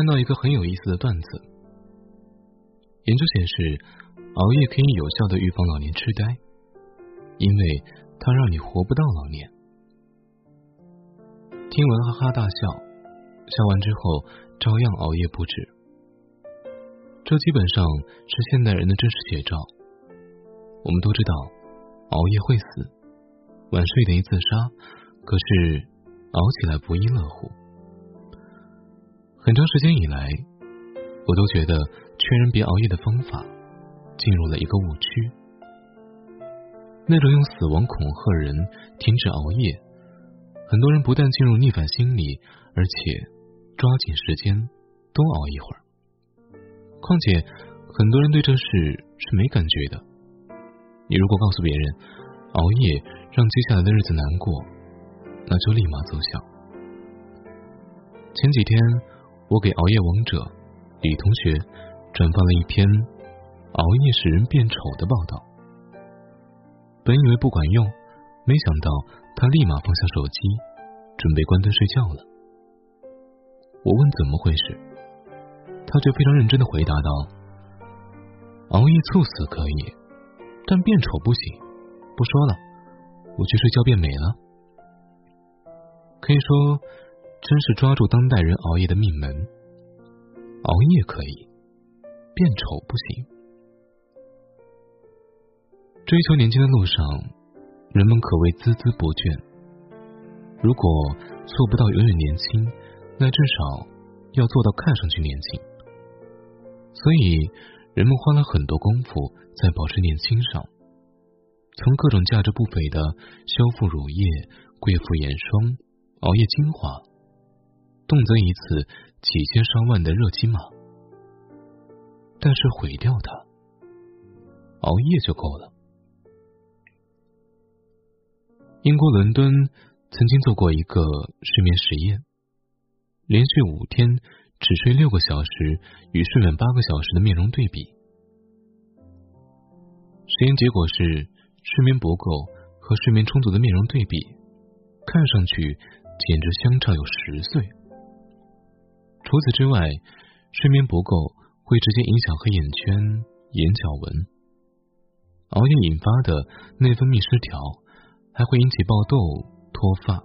看到一个很有意思的段子。研究显示，熬夜可以有效的预防老年痴呆，因为它让你活不到老年。听闻哈哈大笑，笑完之后照样熬夜不止。这基本上是现代人的真实写照。我们都知道，熬夜会死，晚睡等于自杀。可是熬起来不亦乐乎。很长时间以来，我都觉得劝人别熬夜的方法进入了一个误区。那种用死亡恐吓人停止熬夜，很多人不但进入逆反心理，而且抓紧时间多熬一会儿。况且，很多人对这事是没感觉的。你如果告诉别人熬夜让接下来的日子难过，那就立马奏效。前几天，我给熬夜王者李同学转发了一篇熬夜使人变丑的报道。本以为不管用，没想到他立马放下手机，准备关灯睡觉了。我问怎么回事，他却非常认真的回答道：“熬夜猝死可以。”但变丑不行，不说了，我去睡觉变美了。可以说，真是抓住当代人熬夜的命门。熬夜可以，变丑不行。追求年轻的路上，人们可谓孜孜不倦。如果做不到永远年轻，那至少要做到看上去年轻。所以。人们花了很多功夫在保持年轻上，从各种价值不菲的修复乳液、贵妇眼霜、熬夜精华，动辄一次几千上万的热金码，但是毁掉它，熬夜就够了。英国伦敦曾经做过一个睡眠实验，连续五天。只睡六个小时与睡满八个小时的面容对比，实验结果是睡眠不够和睡眠充足的面容对比，看上去简直相差有十岁。除此之外，睡眠不够会直接影响黑眼圈、眼角纹；熬夜引发的内分泌失调还会引起爆痘、脱发。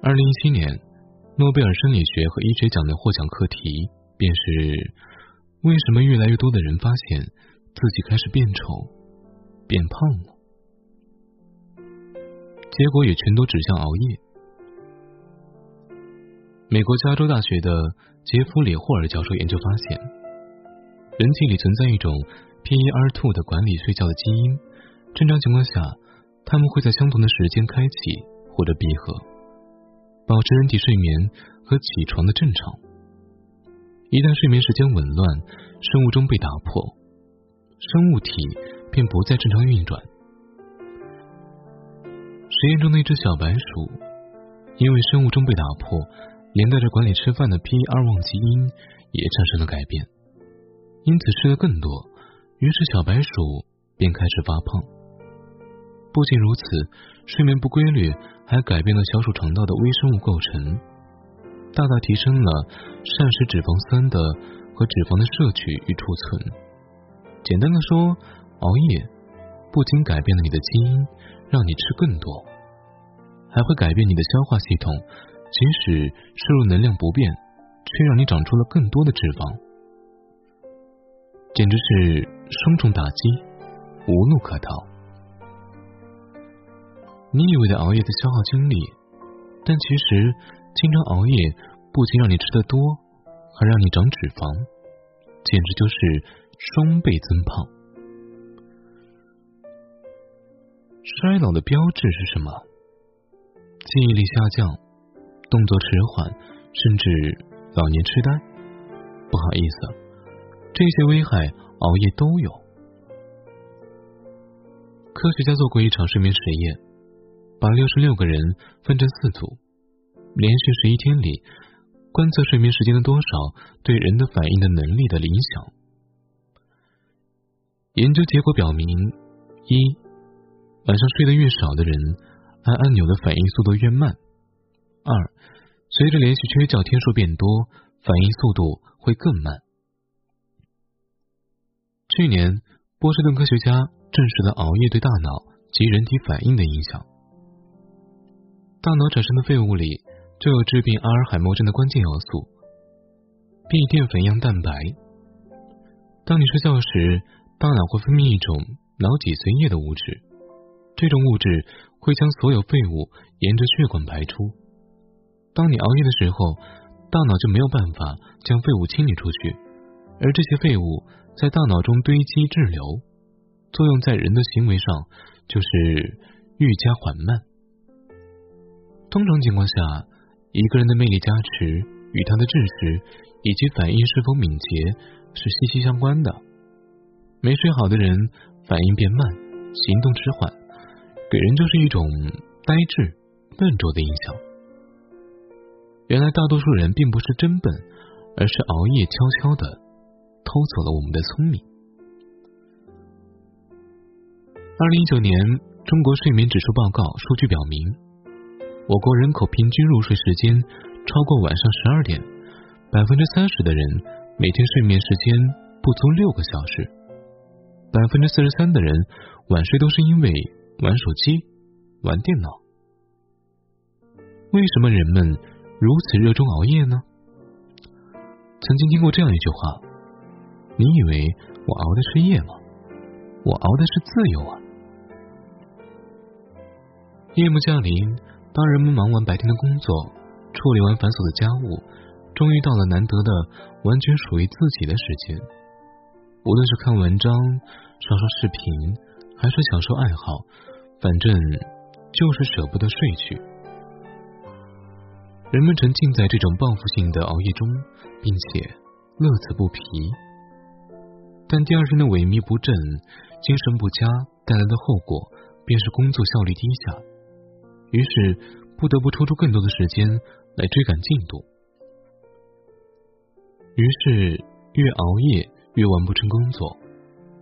二零一七年。诺贝尔生理学和医学奖的获奖课题便是：为什么越来越多的人发现自己开始变丑、变胖了？结果也全都指向熬夜。美国加州大学的杰弗里·霍尔教授研究发现，人体里存在一种 PER2 的管理睡觉的基因，正常情况下，它们会在相同的时间开启或者闭合。保持人体睡眠和起床的正常。一旦睡眠时间紊乱，生物钟被打破，生物体便不再正常运转。实验中的一只小白鼠，因为生物钟被打破，连带着管理吃饭的 P 二旺基因也产生了改变，因此吃的更多，于是小白鼠便开始发胖。不仅如此，睡眠不规律还改变了小鼠肠道的微生物构成，大大提升了膳食脂肪酸的和脂肪的摄取与储存。简单的说，熬夜不仅改变了你的基因，让你吃更多，还会改变你的消化系统。即使摄入能量不变，却让你长出了更多的脂肪，简直是双重打击，无路可逃。你以为的熬夜在消耗精力，但其实经常熬夜不仅让你吃的多，还让你长脂肪，简直就是双倍增胖。衰老的标志是什么？记忆力下降、动作迟缓，甚至老年痴呆。不好意思，这些危害熬夜都有。科学家做过一场睡眠实验。把六十六个人分成四组，连续十一天里观测睡眠时间的多少对人的反应的能力的影响。研究结果表明：一、晚上睡得越少的人，按按钮的反应速度越慢；二、随着连续缺觉天数变多，反应速度会更慢。去年，波士顿科学家证实了熬夜对大脑及人体反应的影响。大脑产生的废物里就有治病阿尔海默症的关键要素——变异淀粉样蛋白。当你睡觉时，大脑会分泌一种脑脊髓液的物质，这种物质会将所有废物沿着血管排出。当你熬夜的时候，大脑就没有办法将废物清理出去，而这些废物在大脑中堆积滞留，作用在人的行为上就是愈加缓慢。通常情况下，一个人的魅力加持与他的知识以及反应是否敏捷是息息相关的。没睡好的人反应变慢，行动迟缓，给人就是一种呆滞、笨拙的印象。原来大多数人并不是真笨，而是熬夜悄悄的偷走了我们的聪明。二零一九年中国睡眠指数报告数据表明，我国人口平均入睡时间超过晚上十二点，百分之三十的人每天睡眠时间不足六个小时，百分之四十三的人晚睡都是因为玩手机、玩电脑。为什么人们？如此热衷熬夜呢？曾经听过这样一句话：“你以为我熬的是夜吗？我熬的是自由啊！”夜幕降临，当人们忙完白天的工作，处理完繁琐的家务，终于到了难得的完全属于自己的时间。无论是看文章、刷刷视频，还是享受爱好，反正就是舍不得睡去。人们沉浸在这种报复性的熬夜中，并且乐此不疲。但第二天的萎靡不振、精神不佳带来的后果，便是工作效率低下。于是不得不抽出更多的时间来追赶进度。于是越熬夜越完不成工作，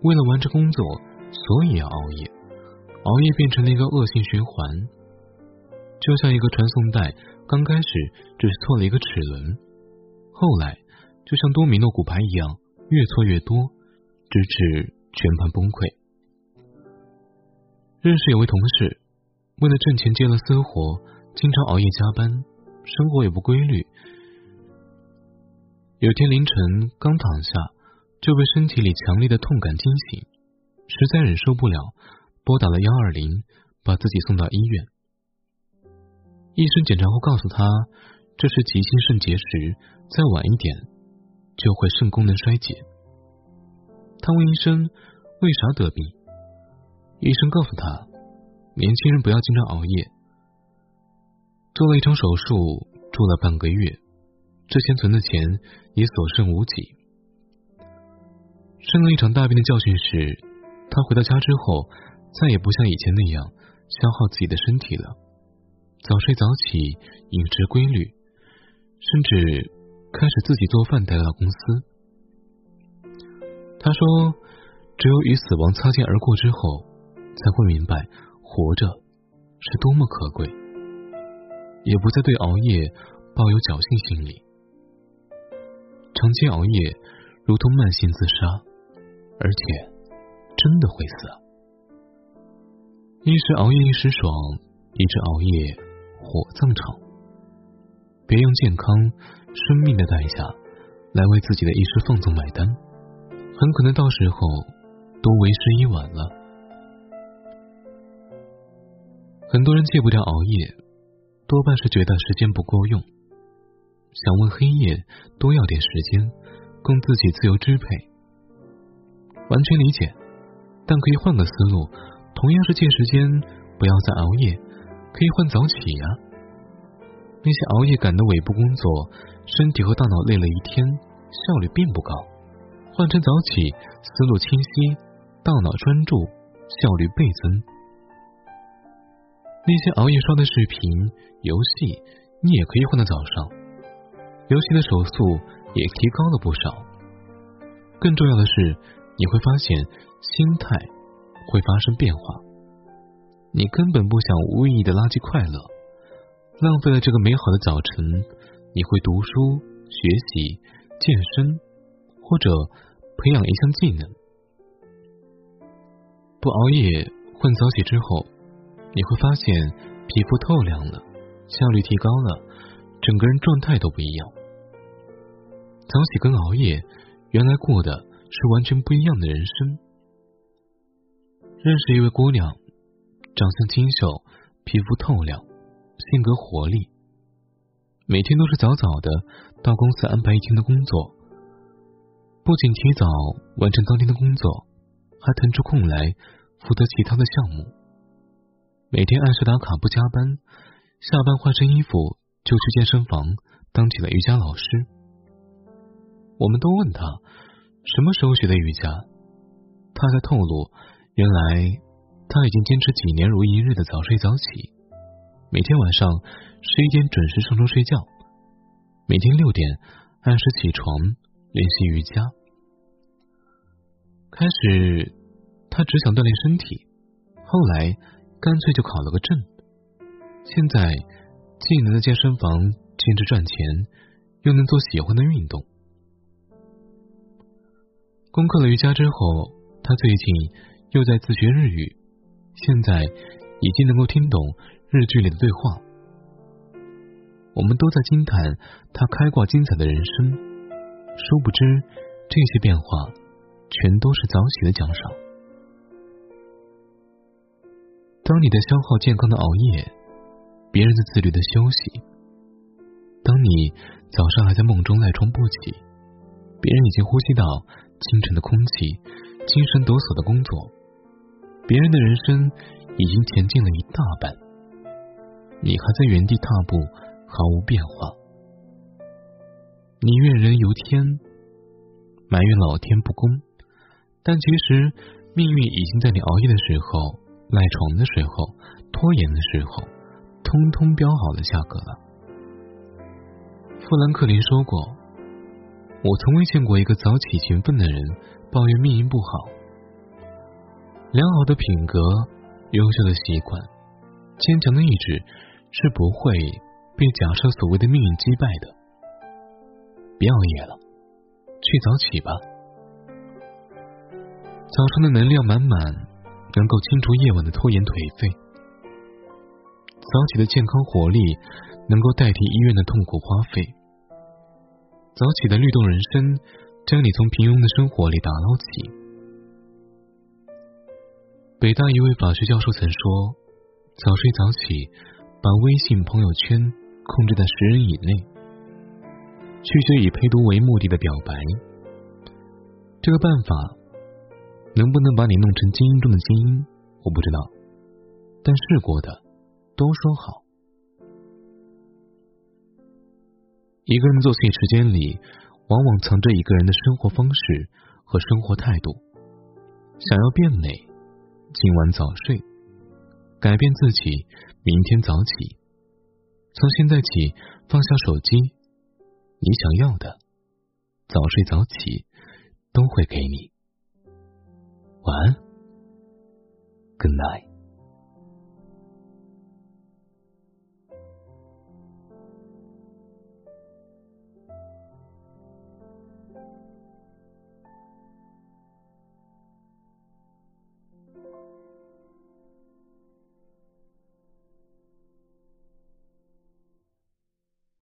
为了完成工作，所以要熬夜。熬夜变成了一个恶性循环，就像一个传送带。刚开始只是错了一个齿轮，后来就像多米诺骨牌一样，越错越多，直至全盘崩溃。认识有位同事，为了挣钱接了私活，经常熬夜加班，生活也不规律。有天凌晨刚躺下，就被身体里强烈的痛感惊醒，实在忍受不了，拨打了幺二零，把自己送到医院。医生检查后告诉他，这是急性肾结石，再晚一点就会肾功能衰竭。他问医生为啥得病，医生告诉他，年轻人不要经常熬夜。做了一场手术，住了半个月，之前存的钱也所剩无几。生了一场大病的教训是，他回到家之后，再也不像以前那样消耗自己的身体了。早睡早起，饮食规律，甚至开始自己做饭带到公司。他说：“只有与死亡擦肩而过之后，才会明白活着是多么可贵，也不再对熬夜抱有侥幸心理。长期熬夜如同慢性自杀，而且真的会死。一时熬夜一时爽，一直熬夜。”火葬场，别用健康、生命的代价来为自己的一时放纵买单，很可能到时候都为时已晚了。很多人戒不掉熬夜，多半是觉得时间不够用，想问黑夜多要点时间，供自己自由支配。完全理解，但可以换个思路，同样是借时间，不要再熬夜。可以换早起呀！那些熬夜赶的尾部工作，身体和大脑累了一天，效率并不高。换成早起，思路清晰，大脑专注，效率倍增。那些熬夜刷的视频、游戏，你也可以换到早上，游戏的手速也提高了不少。更重要的是，你会发现心态会发生变化。你根本不想无意义的垃圾快乐，浪费了这个美好的早晨，你会读书、学习、健身，或者培养一项技能。不熬夜换早起之后，你会发现皮肤透亮了，效率提高了，整个人状态都不一样。早起跟熬夜，原来过的是完全不一样的人生。认识一位姑娘，长相清秀，皮肤透亮，性格活力，每天都是早早的到公司安排一天的工作，不仅提早完成当天的工作，还腾出空来负责其他的项目。每天按时打卡，不加班，下班换身衣服就去健身房当起了瑜伽老师。我们都问他什么时候学的瑜伽，他在透露。原来他已经坚持几年如一日的早睡早起，每天晚上十一点准时上床睡觉，每天六点按时起床练习瑜伽。开始他只想锻炼身体，后来干脆就考了个证。现在既能在健身房兼职赚钱，又能做喜欢的运动。攻克了瑜伽之后，他最近。又在自学日语，现在已经能够听懂日剧里的对话。我们都在惊叹他开挂精彩的人生，殊不知这些变化全都是早起的奖赏。当你在消耗健康的熬夜，别人在自律的休息；当你早上还在梦中赖床不起，别人已经呼吸到清晨的空气，精神抖擞的工作。别人的人生已经前进了一大半，你还在原地踏步，毫无变化。你怨人尤天，埋怨老天不公，但其实命运已经在你熬夜的时候、赖床的时候、拖延的时候，通通标好了价格了。富兰克林说过：“我从未见过一个早起勤奋的人抱怨命运不好。”良好的品格、优秀的习惯、坚强的意志是不会被假设所谓的命运击败的。别熬夜了，去早起吧。早上的能量满满，能够清除夜晚的拖延颓废。早起的健康活力，能够代替医院的痛苦花费。早起的律动人生，将你从平庸的生活里打捞起。北大一位法学教授曾说：“早睡早起，把微信朋友圈控制在十人以内，拒绝以陪读为目的的表白。这个办法能不能把你弄成精英中的精英，我不知道。但试过的都说好。一个人作息时间里，往往藏着一个人的生活方式和生活态度。想要变美。”今晚早睡，改变自己，明天早起。从现在起，放下手机，你想要的，早睡早起都会给你。晚安，Good night。